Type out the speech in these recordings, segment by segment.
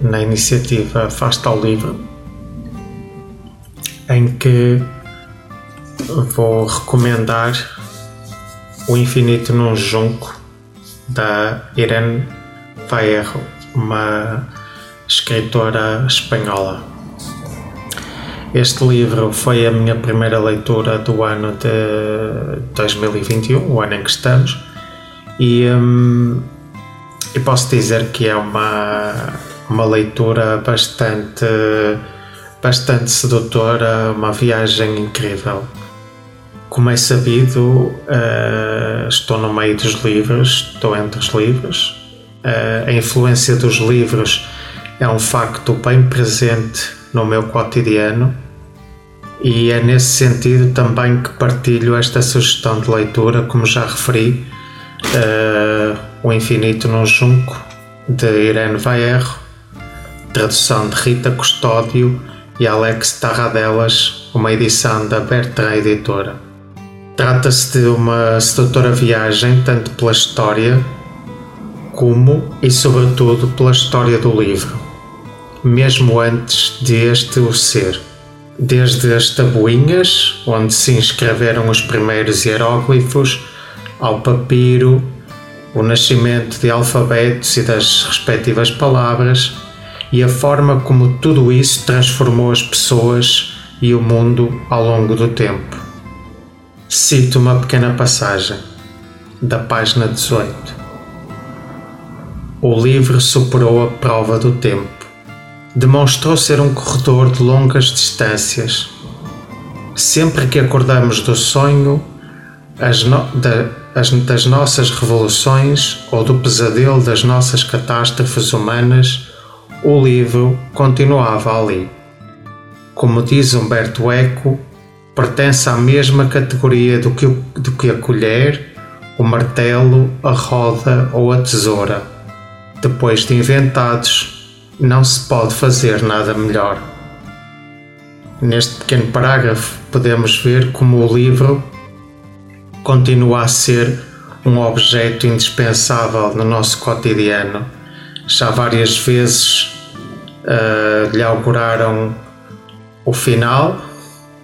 na iniciativa Fasta ao Livro, em que vou recomendar O Infinito num Junco, da Irene Vallejo, uma escritora espanhola. Este livro foi a minha primeira leitura do ano de 2021, o ano em que estamos e, hum, e posso dizer que é uma, uma leitura bastante, bastante sedutora, uma viagem incrível. Como é sabido, uh, estou no meio dos livros, estou entre os livros. Uh, a influência dos livros é um facto bem presente no meu cotidiano e é nesse sentido também que partilho esta sugestão de leitura, como já referi, uh, O Infinito num Junco, de Irene Vaerro, tradução de Rita Custódio e Alex Tarradelas, uma edição da Bertrand Editora. Trata-se de uma sedutora viagem tanto pela história como e sobretudo pela história do livro, mesmo antes de este o ser. Desde as tabuinhas, onde se inscreveram os primeiros hieróglifos, ao papiro, o nascimento de alfabetos e das respectivas palavras e a forma como tudo isso transformou as pessoas e o mundo ao longo do tempo. Cito uma pequena passagem da página 18. O livro superou a prova do tempo. Demonstrou ser um corredor de longas distâncias. Sempre que acordamos do sonho, as no, da, as, das nossas revoluções ou do pesadelo das nossas catástrofes humanas, o livro continuava ali. Como diz Humberto Eco, pertence à mesma categoria do que, do que a colher, o martelo, a roda ou a tesoura. Depois de inventados, não se pode fazer nada melhor. Neste pequeno parágrafo, podemos ver como o livro continua a ser um objeto indispensável no nosso cotidiano. Já várias vezes uh, lhe auguraram o final,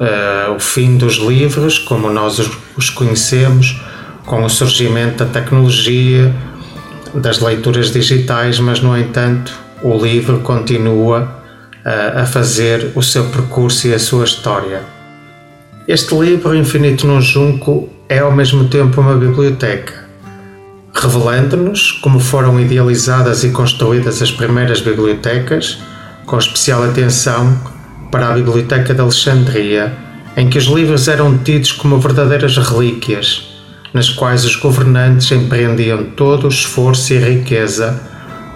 uh, o fim dos livros, como nós os, os conhecemos, com o surgimento da tecnologia, das leituras digitais, mas no entanto o livro continua uh, a fazer o seu percurso e a sua história. Este livro, Infinito no Junco, é ao mesmo tempo uma biblioteca, revelando-nos como foram idealizadas e construídas as primeiras bibliotecas, com especial atenção para a Biblioteca de Alexandria, em que os livros eram tidos como verdadeiras relíquias, nas quais os governantes empreendiam todo o esforço e riqueza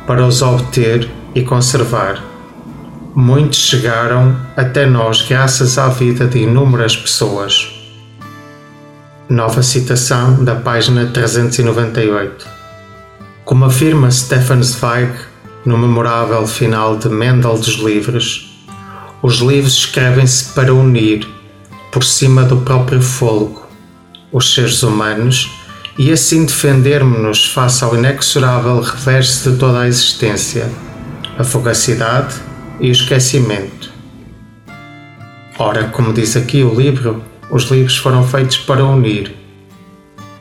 para os obter e conservar. Muitos chegaram até nós graças à vida de inúmeras pessoas. Nova citação da página 398. Como afirma Stefan Zweig no memorável final de Mendel dos Livros, os livros escrevem-se para unir, por cima do próprio fogo, os seres humanos e assim defendermos-nos face ao inexorável reverso de toda a existência, a fugacidade e o esquecimento. Ora, como diz aqui o livro, os livros foram feitos para unir.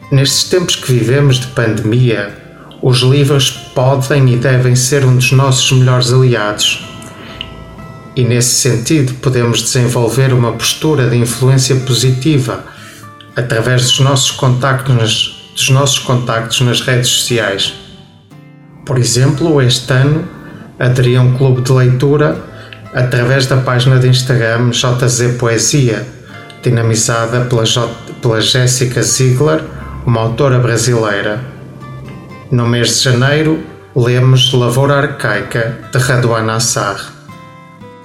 Nestes tempos que vivemos de pandemia, os livros podem e devem ser um dos nossos melhores aliados. E nesse sentido, podemos desenvolver uma postura de influência positiva através dos nossos contactos nas, dos nossos contactos nas redes sociais. Por exemplo, este ano aderi a um clube de leitura através da página de Instagram JZ Poesia dinamizada pela, J, pela Jéssica Ziegler, uma autora brasileira. No mês de janeiro, lemos Lavoura Arcaica, de Radwan Assar.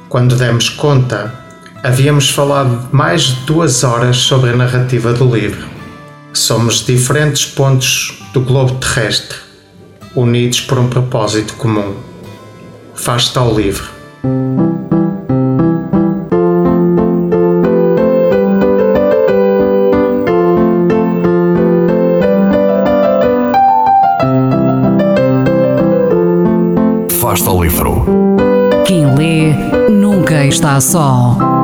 Quando demos conta, havíamos falado mais de duas horas sobre a narrativa do livro. Somos diferentes pontos do globo terrestre, unidos por um propósito comum. Faz-te ao livro. Faz-te ao livro. Quem lê nunca está só.